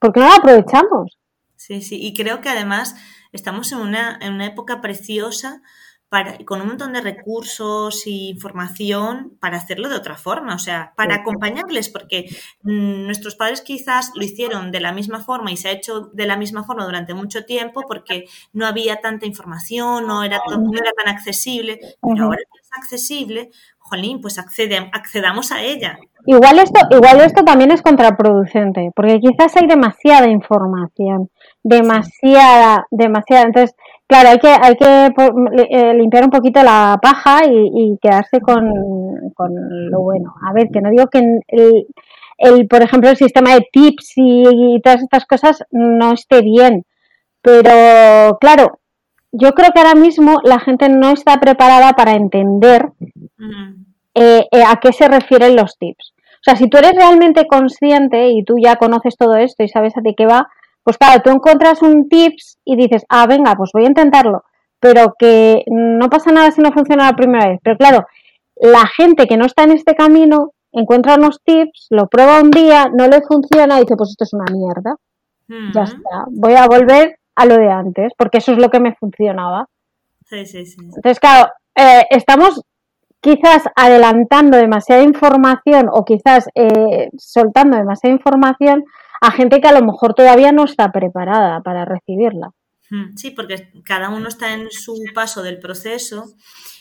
¿por qué no la aprovechamos? Sí, sí, y creo que además estamos en una, en una época preciosa para, con un montón de recursos e información para hacerlo de otra forma, o sea, para acompañarles, porque mm, nuestros padres quizás lo hicieron de la misma forma y se ha hecho de la misma forma durante mucho tiempo porque no había tanta información, no era, no era tan accesible, pero ahora que es accesible, jolín, pues accede, accedamos a ella. Igual esto, igual esto también es contraproducente, porque quizás hay demasiada información demasiada, demasiada. Entonces, claro, hay que, hay que eh, limpiar un poquito la paja y, quedarse con, lo bueno. A ver, que no digo que el, el por ejemplo, el sistema de tips y, todas estas cosas no esté bien, pero claro, yo creo que ahora mismo la gente no está preparada para entender mm. eh, eh, a qué se refieren los tips. O sea, si tú eres realmente consciente y tú ya conoces todo esto y sabes a de qué va, pues claro, tú encuentras un tips y dices, ah, venga, pues voy a intentarlo, pero que no pasa nada si no funciona la primera vez. Pero claro, la gente que no está en este camino encuentra unos tips, lo prueba un día, no le funciona y dice, pues esto es una mierda. Ya está, voy a volver a lo de antes, porque eso es lo que me funcionaba. Sí, sí, sí. Entonces, claro, eh, estamos quizás adelantando demasiada información o quizás eh, soltando demasiada información a gente que a lo mejor todavía no está preparada para recibirla. Hmm, sí, porque cada uno está en su paso del proceso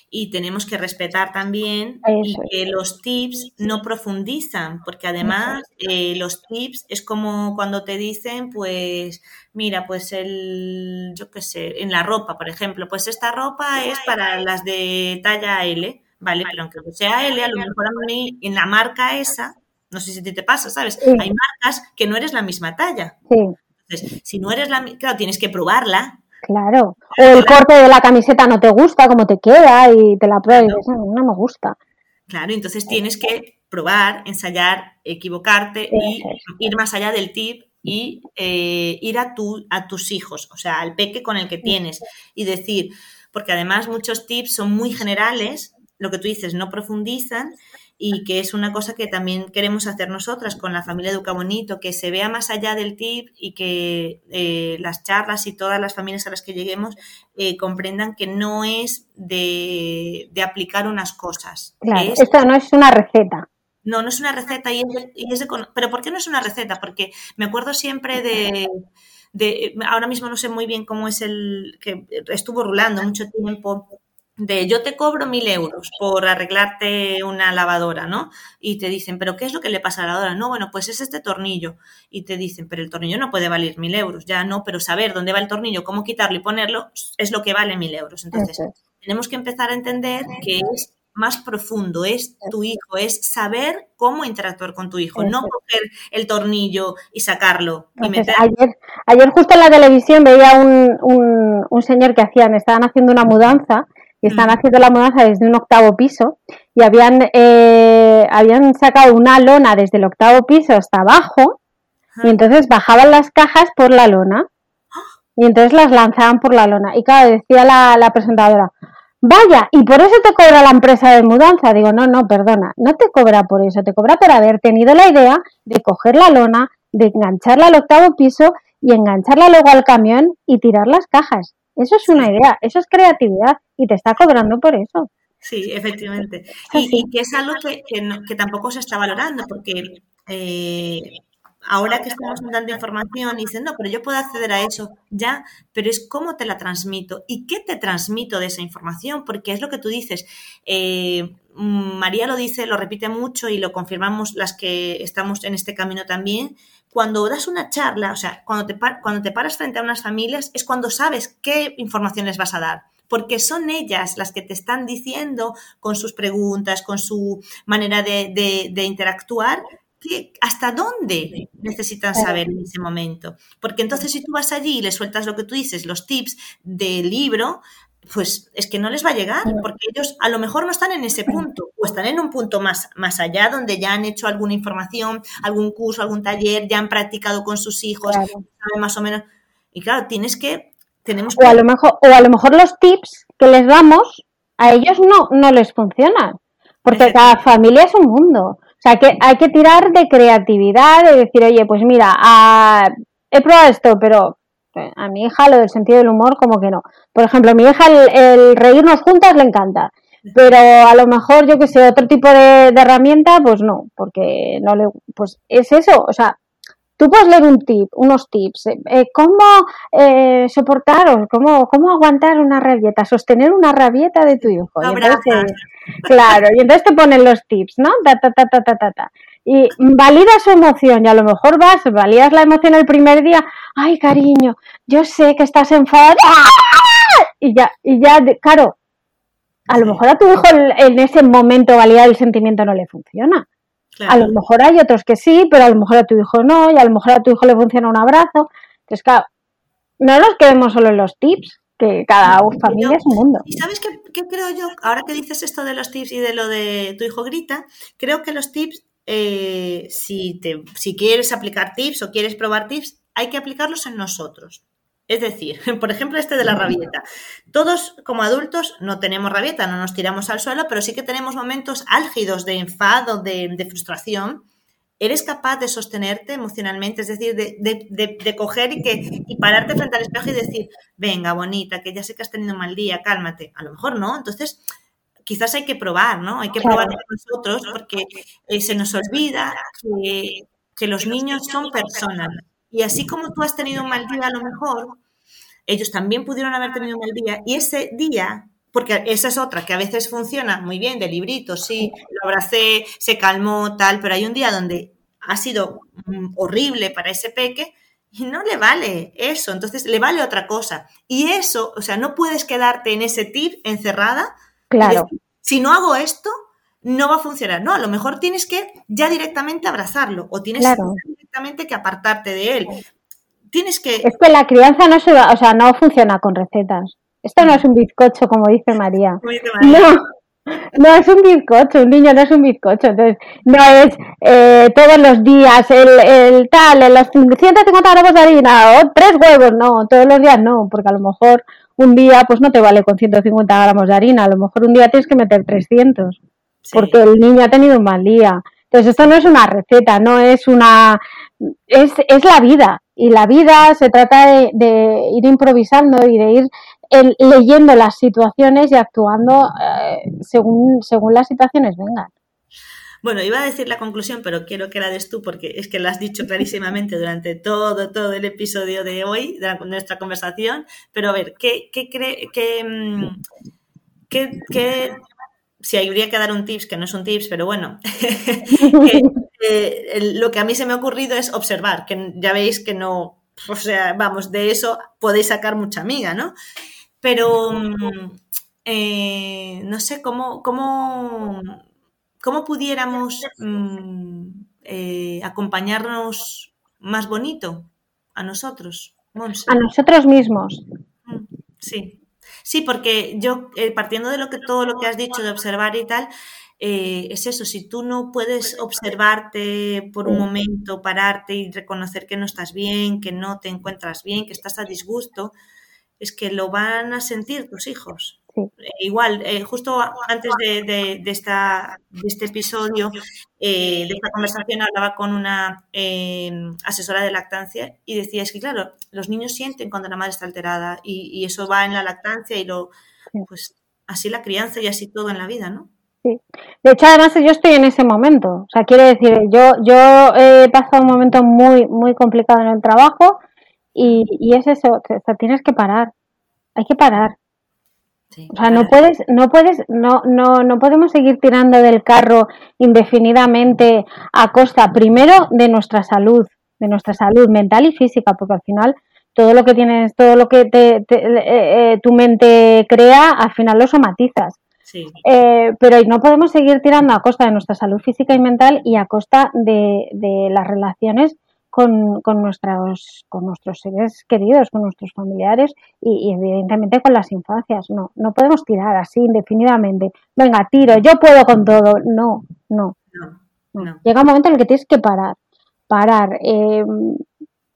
y tenemos que respetar también y que los tips no profundizan, porque además eh, los tips es como cuando te dicen, pues, mira, pues el, yo qué sé, en la ropa, por ejemplo, pues esta ropa es para las de talla L, ¿vale? Pero aunque sea L, a lo mejor a mí en la marca esa no sé si te pasa, ¿sabes? Hay marcas que no eres la misma talla. Sí. Entonces, si no eres la claro, tienes que probarla. Claro. O el corte de la camiseta no te gusta, cómo te queda y te la pruebas y dices, no me gusta. Claro, entonces tienes que probar, ensayar, equivocarte y ir más allá del tip y eh, ir a, tu, a tus hijos, o sea, al peque con el que tienes y decir, porque además muchos tips son muy generales, lo que tú dices, no profundizan y que es una cosa que también queremos hacer nosotras con la familia Educa Bonito, que se vea más allá del tip y que eh, las charlas y todas las familias a las que lleguemos eh, comprendan que no es de, aplicar unas cosas. Claro, esto no es una receta. No, no es una receta y es, de, Pero ¿por qué no es una receta? Porque me acuerdo siempre de, de... Ahora mismo no sé muy bien cómo es el... que estuvo rulando mucho tiempo de yo te cobro mil euros por arreglarte una lavadora, ¿no? Y te dicen, pero ¿qué es lo que le pasa a la lavadora? No, bueno, pues es este tornillo. Y te dicen, pero el tornillo no puede valer mil euros. Ya no, pero saber dónde va el tornillo, cómo quitarlo y ponerlo, es lo que vale mil euros. Entonces, tenemos que empezar a entender que es más profundo, es tu hijo, es saber cómo interactuar con tu hijo, no coger el tornillo y sacarlo. ayer, ayer justo en la televisión veía un, un, un señor que hacían, estaban haciendo una mudanza y están mm. haciendo la mudanza desde un octavo piso y habían, eh, habían sacado una lona desde el octavo piso hasta abajo y entonces bajaban las cajas por la lona [GASPS] y entonces las lanzaban por la lona. Y claro, decía la, la presentadora, vaya, y por eso te cobra la empresa de mudanza. Digo, no, no, perdona, no te cobra por eso, te cobra por haber tenido la idea de coger la lona, de engancharla al octavo piso y engancharla luego al camión y tirar las cajas. Eso es una idea, eso es creatividad y te está cobrando por eso. Sí, efectivamente. Y, que es algo que, que, tampoco se está valorando porque eh, ahora que estamos dando información y dicen, no, pero yo puedo acceder a eso, ya, pero es cómo te la transmito y qué te transmito de esa información, porque es lo que tú dices. Eh, María lo dice, lo repite mucho y lo confirmamos las que estamos en este camino también. Cuando das una charla, o sea, cuando te, cuando te paras frente a unas familias, es cuando sabes qué información les vas a dar porque son ellas las que te están diciendo con sus preguntas, con su manera de, de interactuar, hasta dónde necesitan saber en ese momento. Porque entonces si tú vas allí y le sueltas lo que tú dices, los tips del libro, pues es que no les va a llegar, porque ellos a lo mejor no están en ese punto, o están en un punto más, más allá, donde ya han hecho alguna información, algún curso, algún taller, ya han practicado con sus hijos, saben más o menos. Y claro, tienes que, tenemos O a lo mejor, o a lo mejor los tips que les damos, a ellos no, no les funcionan, porque cada familia es un mundo. Sea, que hay que tirar de creatividad, de decir, oye, pues mira, he probado esto, pero eh, a mi hija lo del sentido del humor como que no. Por ejemplo, a mi hija el, reírnos juntas le encanta, pero a lo mejor yo que sé, otro tipo de, de, herramienta, pues no, porque no le, pues es eso, o sea, tú puedes leer un tip, unos tips, eh, eh, cómo eh, soportar o cómo, cómo aguantar una rabieta, sostener una rabieta de tu hijo. claro, y entonces te ponen los tips, ¿no? Ta, ta, ta, ta, ta, ta, Y valida su emoción y a lo mejor vas, validas la emoción el primer día, ay cariño, yo sé que estás enfadada y ya, y ya, claro, a lo mejor a tu hijo en ese momento validar el sentimiento no le funciona. A lo mejor hay otros que sí, pero a lo mejor a tu hijo no, y a lo mejor a tu hijo le funciona un abrazo. Entonces, claro, no nos quedemos solo en los tips, que cada familia es un mundo. ¿Y sabes qué, creo yo? Ahora que dices esto de los tips y de lo de tu hijo grita, creo que los tips, eh, si, te, si quieres aplicar tips o quieres probar tips, hay que aplicarlos en nosotros. Es decir, [LAUGHS] por ejemplo, este de la rabieta. Todos como adultos no tenemos rabieta, no nos tiramos al suelo, pero sí que tenemos momentos álgidos de enfado, de, frustración. ¿Eres capaz de sostenerte emocionalmente? Es decir, de, coger y, que, y pararte frente al espejo y decir, venga, bonita, que ya sé que has tenido un mal día, cálmate. A lo mejor no. Entonces, quizás hay que probar, ¿no? Hay que probar con nosotros porque eh, se nos olvida que, que los niños son personas y así como tú has tenido un mal día, a lo mejor, ellos también pudieron haber tenido un mal día. Y ese día, porque esa es otra, que a veces funciona muy bien, de librito, sí, lo abracé, se calmó, tal, pero hay un día donde ha sido mm, horrible para ese peque y no le vale eso, entonces le vale otra cosa. Y eso, o sea, no puedes quedarte en ese tip encerrada. Claro. si no hago esto, no va a funcionar. No, a lo mejor tienes que ya directamente abrazarlo o tienes directamente que apartarte de él. Tienes que... Es que la crianza no se va, o sea, no funciona con recetas. Esto no es un bizcocho, como dice María. No, no es un bizcocho, un niño no es un bizcocho. Entonces, no es eh, todos los días el, el tal, los 150 gramos de harina o tres huevos, no, todos los días no, porque a lo mejor un día pues no te vale con 150 gramos de harina, a lo mejor un día tienes que meter 300 porque el niño ha tenido un mal día. Entonces, esto no es una receta, no es una... Es, es la vida. Y la vida se trata de, ir improvisando y de ir leyendo las situaciones y actuando eh, según, según las situaciones vengan. Bueno, iba a decir la conclusión, pero quiero que la des tú porque es que la has dicho clarísimamente durante todo, todo el episodio de hoy, de, nuestra conversación. Pero a ver, ¿qué, qué cree, qué, mm, qué, qué si habría que dar un tips, que no es un tips, pero bueno, [LAUGHS] lo que a mí se me ha ocurrido es observar, que ya veis que no, o sea, vamos, de eso podéis sacar mucha amiga, ¿no? Pero mm, eh, no sé, cómo, cómo, cómo pudiéramos mm, eh, acompañarnos más bonito a nosotros. A nosotros mismos. Mm, sí. Sí, porque yo, eh, partiendo de lo que todo lo que has dicho de observar y tal, eh, es eso, si tú no puedes observarte por un momento, pararte y reconocer que no estás bien, que no te encuentras bien, que estás a disgusto, es que lo van a sentir tus hijos. Eh, igual, eh, justo antes de, esta, de este episodio, de esta conversación, hablaba con una em, asesora de lactancia y decía, es que claro, los niños sienten cuando la madre está alterada y, y eso va en la lactancia y lo, pues así la crianza y así todo en la vida, ¿no? Sí. De hecho, además yo estoy en ese momento. O sea, quiere decir, yo, yo he pasado un momento muy, muy complicado en el trabajo y, y es eso, o sea, tienes que parar. Hay que parar. o sea, no puedes, no puedes, no, no, no podemos seguir tirando del carro indefinidamente a costa, primero, de nuestra salud, de nuestra salud mental y física, porque al final todo lo que tienes, todo lo que te, eh, eh, tu mente crea, al final lo somatizas. Eh, pero no podemos seguir tirando a costa de nuestra salud física y mental y a costa de, las relaciones con, nuestros, con nuestros seres queridos, con nuestros familiares y, evidentemente con las infancias. No, no podemos tirar así indefinidamente. Venga, tiro, yo puedo con todo. No, no. Llega un momento en el que tienes que parar. Parar. Eh,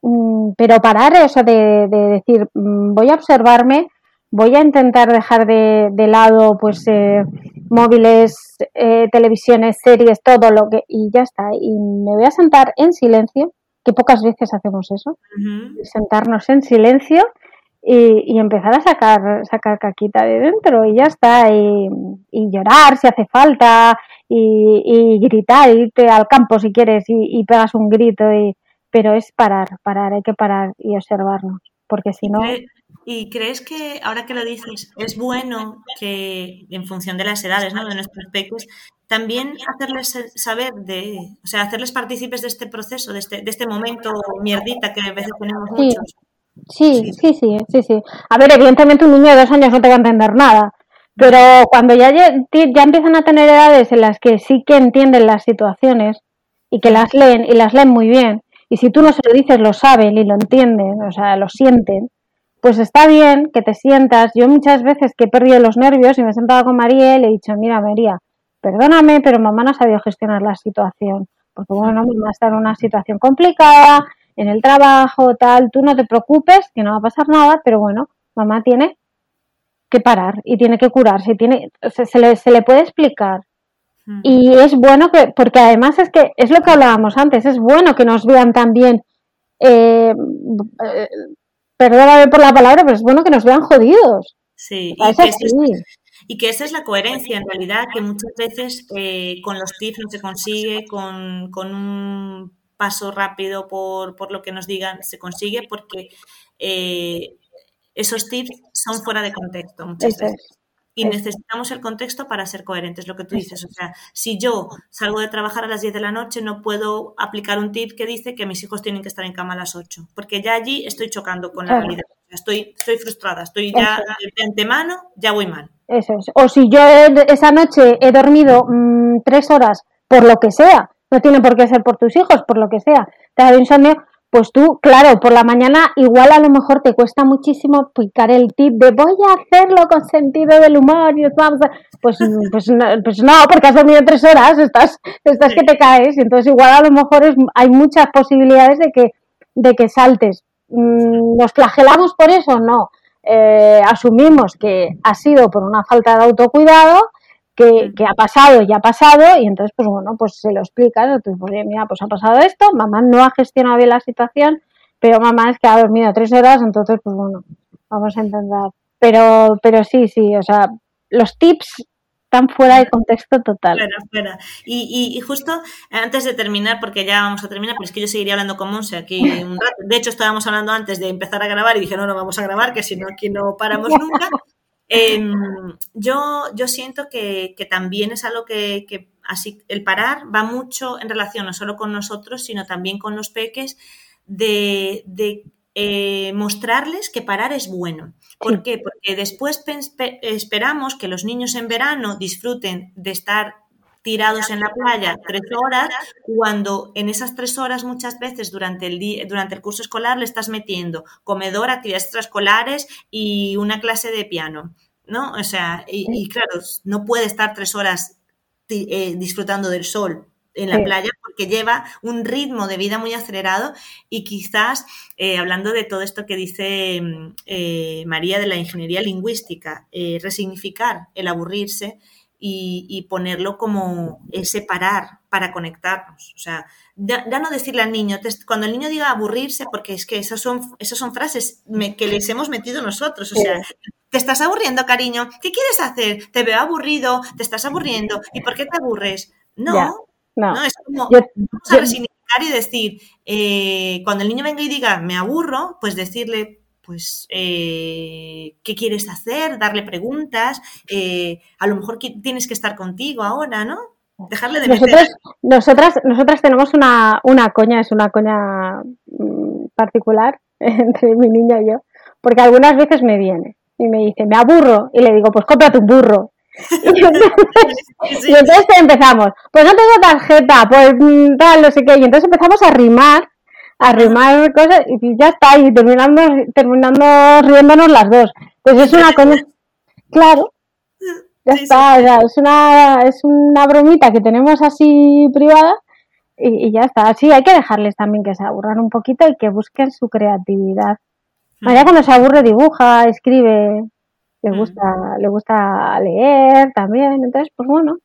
mm, pero parar, o sea, de, de decir, mm, voy a observarme voy a intentar dejar de, lado pues eh, móviles, eh, televisiones, series, todo lo que y ya está. Y me voy a sentar en silencio, que pocas veces hacemos eso, sentarnos en silencio y, empezar a sacar, sacar caquita de dentro y ya está. Y, llorar si hace falta y, gritar, irte al campo si quieres y, pegas un grito. Y, pero es parar, parar, hay que parar y observarnos, porque si no... ¿Y crees que, ahora que lo dices, es bueno que en función de las edades, ¿no? de nuestros peques, también hacerles saber de, o sea, hacerles partícipes de este proceso, de este, de este momento mierdita que a veces tenemos muchos? Sí, sí, sí, sí, sí. A ver, evidentemente un niño de dos años no te va a entender nada, pero cuando ya, ya empiezan a tener edades en las que sí que entienden las situaciones y que las leen y las leen muy bien, y si tú no se lo dices, lo saben y lo entienden, o sea, lo sienten, pues está bien que te sientas. Yo muchas veces que he perdido los nervios y me he sentado con María y le he dicho, mira María, perdóname, pero mamá no ha sabido gestionar la situación. Porque bueno, mamá está en una situación complicada, en el trabajo, tal, tú no te preocupes, que no va a pasar nada, pero bueno, mamá tiene que parar y tiene que curarse, tiene, se, le, se le puede explicar. Mm. Y es bueno que, porque además es que, es lo que hablábamos antes, es bueno que nos vean también eh, eh perdóname por la palabra, pero es bueno que nos vean jodidos. Sí, y que, esa es la coherencia en realidad, que muchas veces eh, con los tips no se consigue, con, un paso rápido por, lo que nos digan se consigue, porque eh, esos tips son fuera de contexto muchas veces. Y necesitamos el contexto para ser coherentes, lo que tú dices. O sea, si yo salgo de trabajar a las 10 de la noche, no puedo aplicar un tip que dice que mis hijos tienen que estar en cama a las 8, porque ya allí estoy chocando con la realidad. Estoy, estoy frustrada, estoy ya de antemano, ya voy mal. Eso es. O si yo esa noche he dormido mm, tres horas, por lo que sea, no tiene por qué ser por tus hijos, por lo que sea, te ha dado insomnio, pues tú, claro, por la mañana igual a lo mejor te cuesta muchísimo picar el tip de voy a hacerlo con sentido del humor y vamos pues, [LAUGHS] pues, no, pues no, porque has dormido tres horas, estás, estás que te caes, y entonces igual a lo mejor es, hay muchas posibilidades de que, de que saltes. Mm, ¿Nos flagelamos por eso? No. Eh, asumimos que ha sido por una falta de autocuidado que, ha pasado y ha pasado y entonces pues bueno pues se lo explicas entonces pues mira pues ha pasado esto mamá no ha gestionado bien la situación pero mamá es que ha dormido tres horas entonces pues bueno vamos a intentar pero pero sí sí o sea los tips están fuera de contexto total. Fuera, fuera. Y, y, justo antes de terminar, porque ya vamos a terminar, pero es que yo seguiría hablando con Monse aquí un rato. De hecho, estábamos hablando antes de empezar a grabar y dije, no, no vamos a grabar, que si no, aquí no paramos [LAUGHS] nunca. Em, yo, yo siento que, también es algo que, así el parar va mucho en relación no solo con nosotros, sino también con los peques, de, eh, mostrarles que parar es bueno. ¿Por qué? Porque después esperamos que los niños en verano disfruten de estar tirados en la playa tres horas, cuando en esas tres horas muchas veces durante el, día, durante el curso escolar le estás metiendo comedor, actividades extraescolares y una clase de piano, ¿no? O sea, y, claro, no puede estar tres horas eh, disfrutando del sol en la playa porque lleva un ritmo de vida muy acelerado y quizás, eh, hablando de todo esto que dice mm, eh, María de la ingeniería lingüística, resignificar el aburrirse y, ponerlo como separar para conectarnos. O sea, ya, no decirle al niño, cuando el niño diga aburrirse, porque es que esas son, esas son frases que les hemos metido nosotros. O sea, te estás aburriendo, cariño. ¿Qué quieres hacer? Te veo aburrido, te estás aburriendo. ¿Y por qué te aburres? No, no. es como vamos a resignificar y decir, eh, cuando el niño venga y diga me aburro, pues decirle, pues, eh, ¿qué quieres hacer? Darle preguntas. Eh, a lo mejor tienes que estar contigo ahora, ¿no? Dejarle de Nosotros, nosotras, nosotras tenemos una, una coña, es una coña mm, particular [LAUGHS] entre mi niña y yo, porque algunas veces me viene y me dice, me aburro, y le digo, pues cómprate un burro. [LAUGHS] y, entonces, empezamos, pues no tengo tarjeta, pues mm, tal, no sé qué, y entonces empezamos a rimar arrimar cosas y ya está, y terminando, terminando riéndonos las dos. Entonces es una claro, ya está, es una, es una bromita que tenemos así privada y, ya está. Sí, hay que dejarles también que se aburran un poquito y que busquen su creatividad. María cuando se aburre dibuja, escribe, le gusta, le gusta leer también, entonces pues bueno,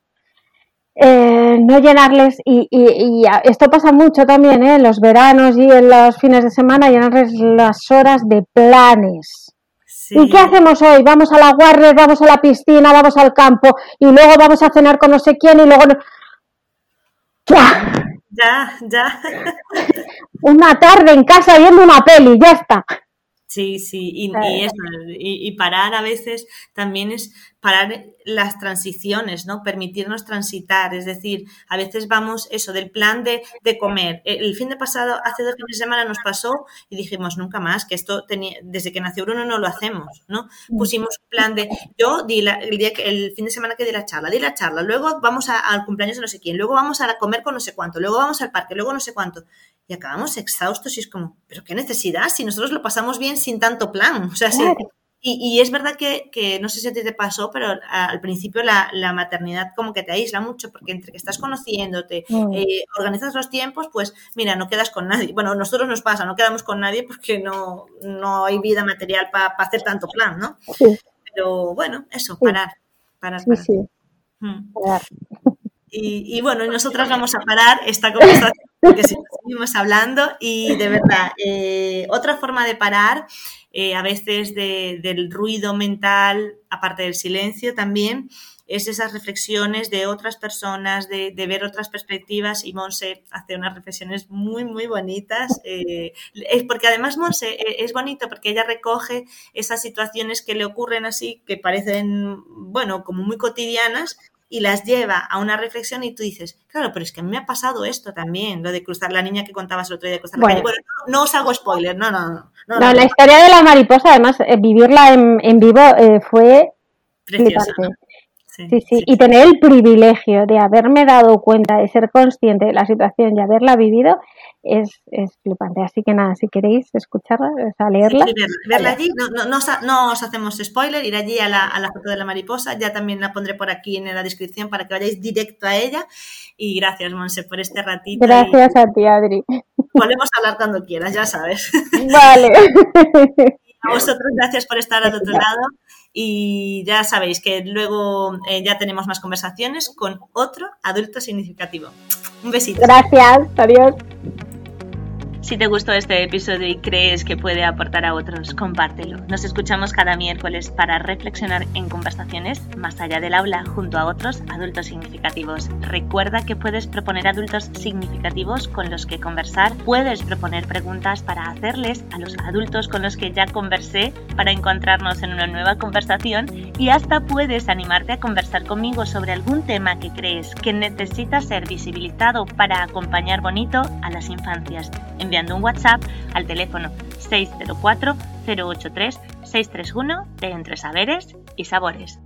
eh, no llenarles, y, esto pasa mucho también ¿eh? en los veranos y en los fines de semana, llenarles las horas de planes. ¿Y qué hacemos hoy? Vamos a la guardia, vamos a la piscina, vamos al campo y luego vamos a cenar con no sé quién y luego... ¡Ya! Ya, ya. una tarde en casa viendo una peli, ya está. Sí, sí, y, y, y, parar a veces también es parar las transiciones, ¿no? Permitirnos transitar, es decir, a veces vamos eso del plan de, de, comer. El fin de pasado, hace dos fines de semana nos pasó y dijimos nunca más, que esto tenía, desde que nació Bruno no lo hacemos, ¿no? Mm. Pusimos un plan de, yo di el día que, el fin de semana que di la charla, di la charla, luego vamos al cumpleaños de no sé quién, luego vamos a comer con no sé cuánto, luego vamos al parque, luego no sé cuánto. Y acabamos exhaustos y es como, pero qué necesidad, si nosotros lo pasamos bien sin tanto plan. [LAUGHS] O sea, sí, y, es verdad que, no sé si a ti te pasó, pero al principio la, maternidad como que te aísla mucho, porque entre que estás conociéndote, mm. eh, organizas los tiempos, pues mira, no quedas con nadie. Bueno, a nosotros nos pasa, no quedamos con nadie porque no, no hay vida material para hacer tanto plan, ¿no? Pero bueno, eso, parar. parar, parar. Sí, mm. Y, y, nosotras vamos a parar esta conversación porque seguimos hablando. Y de verdad, eh, otra forma de parar eh, a veces del ruido mental, aparte del silencio también, es esas reflexiones de otras personas, de, ver otras perspectivas. Y Monse hace unas reflexiones muy, muy bonitas, eh, porque además Monse es bonito porque ella recoge esas situaciones que le ocurren así, que parecen, bueno, como muy cotidianas, y las lleva a una reflexión y tú dices, claro, pero es que a mí me ha pasado esto también, lo de cruzar la niña que contabas el otro día de cruzar bueno. la calle. Bueno, no, os hago spoiler, no, no, no. No, la historia de la mariposa, además, eh, vivirla en, en vivo eh, fue Preciosa. Sí, sí, y tener el privilegio de haberme dado cuenta, de ser consciente de la situación y haberla vivido, es, es flipante. Así que nada, si queréis escucharla, o sea, leerla. verla, allí, no, no, no, os hacemos spoiler, ir allí a la, a la, foto de la mariposa, ya también la pondré por aquí en la descripción para que vayáis directo a ella. Y gracias, Monse, por este ratito. Gracias a ti, Adri. Volvemos a hablar cuando quieras, ya sabes. Vale. [LAUGHS] a vosotros, gracias por estar al otro lado. Y ya sabéis que luego eh, ya tenemos más conversaciones con otro adulto significativo. Un besito. Gracias, adiós. Si te gustó este episodio y crees que puede aportar a otros, compártelo. Nos escuchamos cada miércoles para reflexionar en conversaciones más allá del aula junto a otros adultos significativos. Recuerda que puedes proponer adultos significativos con los que conversar, puedes proponer preguntas para hacerles a los adultos con los que ya conversé para encontrarnos en una nueva conversación y hasta puedes animarte a conversar conmigo sobre algún tema que crees que necesita ser visibilizado para acompañar bonito a las infancias enviando un WhatsApp al teléfono 604 083 631 de Entre Saberes y Sabores.